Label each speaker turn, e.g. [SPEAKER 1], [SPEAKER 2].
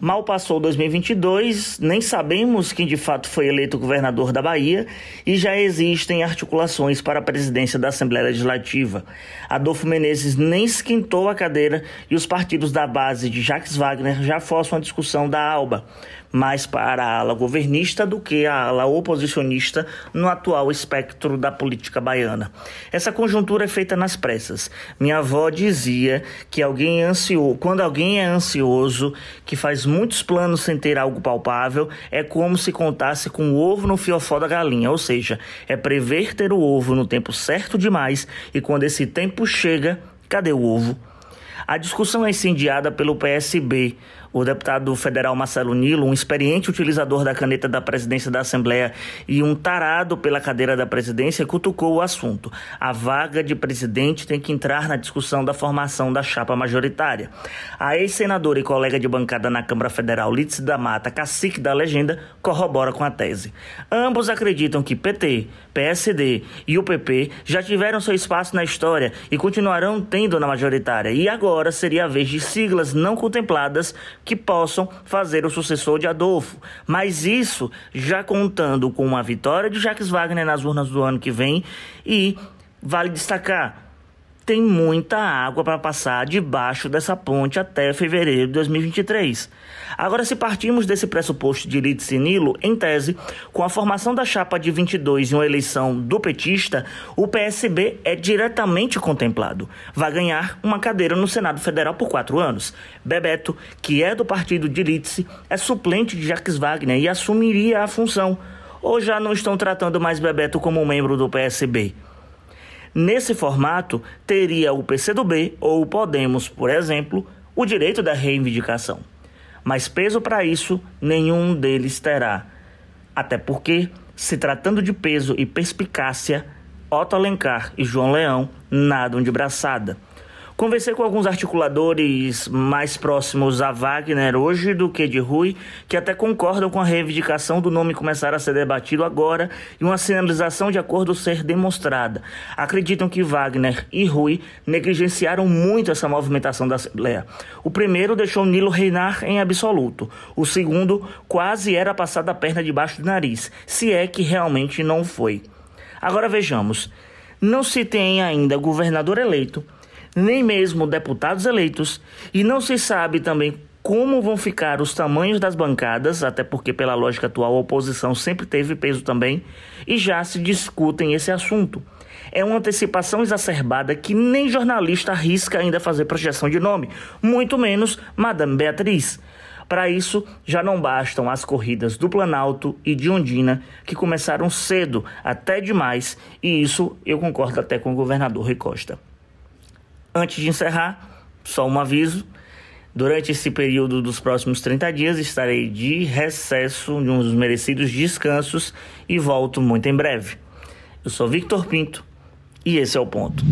[SPEAKER 1] Mal passou 2022, nem sabemos quem de fato foi eleito governador da Bahia e já existem articulações para a presidência da Assembleia Legislativa. Adolfo Menezes nem esquentou a cadeira e os partidos da base de Jacques Wagner já forçam a discussão da ALBA mais para a ala governista do que a ala oposicionista no atual espectro da política baiana. Essa conjuntura é feita nas pressas. Minha avó dizia que alguém ansioso, quando alguém é ansioso, que faz muitos planos sem ter algo palpável, é como se contasse com o ovo no fiofó da galinha, ou seja, é prever ter o ovo no tempo certo demais e quando esse tempo chega, cadê o ovo? A discussão é incendiada pelo PSB. O deputado federal Marcelo Nilo, um experiente utilizador da caneta da presidência da Assembleia e um tarado pela cadeira da presidência, cutucou o assunto. A vaga de presidente tem que entrar na discussão da formação da chapa majoritária. A ex-senadora e colega de bancada na Câmara Federal, Lídice da Mata, cacique da legenda, corrobora com a tese. Ambos acreditam que PT, PSD e o PP já tiveram seu espaço na história e continuarão tendo na majoritária. E agora seria a vez de siglas não contempladas que possam fazer o sucessor de Adolfo. Mas isso já contando com uma vitória de Jacques Wagner nas urnas do ano que vem e vale destacar tem muita água para passar debaixo dessa ponte até fevereiro de 2023. Agora, se partimos desse pressuposto de Lídice Nilo, em tese, com a formação da chapa de 22 e uma eleição do petista, o PSB é diretamente contemplado. Vai ganhar uma cadeira no Senado Federal por quatro anos. Bebeto, que é do partido de Lídice, é suplente de Jacques Wagner e assumiria a função. Ou já não estão tratando mais Bebeto como membro do PSB? Nesse formato, teria o PCdoB ou o Podemos, por exemplo, o direito da reivindicação. Mas peso para isso, nenhum deles terá. Até porque, se tratando de peso e perspicácia, Otto Alencar e João Leão nadam de braçada. Conversei com alguns articuladores mais próximos a Wagner hoje do que de Rui, que até concordam com a reivindicação do nome começar a ser debatido agora e uma sinalização de acordo ser demonstrada. Acreditam que Wagner e Rui negligenciaram muito essa movimentação da Assembleia. O primeiro deixou Nilo reinar em absoluto. O segundo quase era passado a perna debaixo do nariz, se é que realmente não foi. Agora vejamos. Não se tem ainda governador eleito nem mesmo deputados eleitos, e não se sabe também como vão ficar os tamanhos das bancadas, até porque, pela lógica atual, a oposição sempre teve peso também, e já se discutem esse assunto. É uma antecipação exacerbada que nem jornalista arrisca ainda fazer projeção de nome, muito menos Madame Beatriz. Para isso, já não bastam as corridas do Planalto e de Ondina, que começaram cedo, até demais, e isso eu concordo até com o governador Rui Costa. Antes de encerrar, só um aviso. Durante esse período dos próximos 30 dias estarei de recesso, de uns merecidos descansos e volto muito em breve. Eu sou Victor Pinto e esse é o ponto.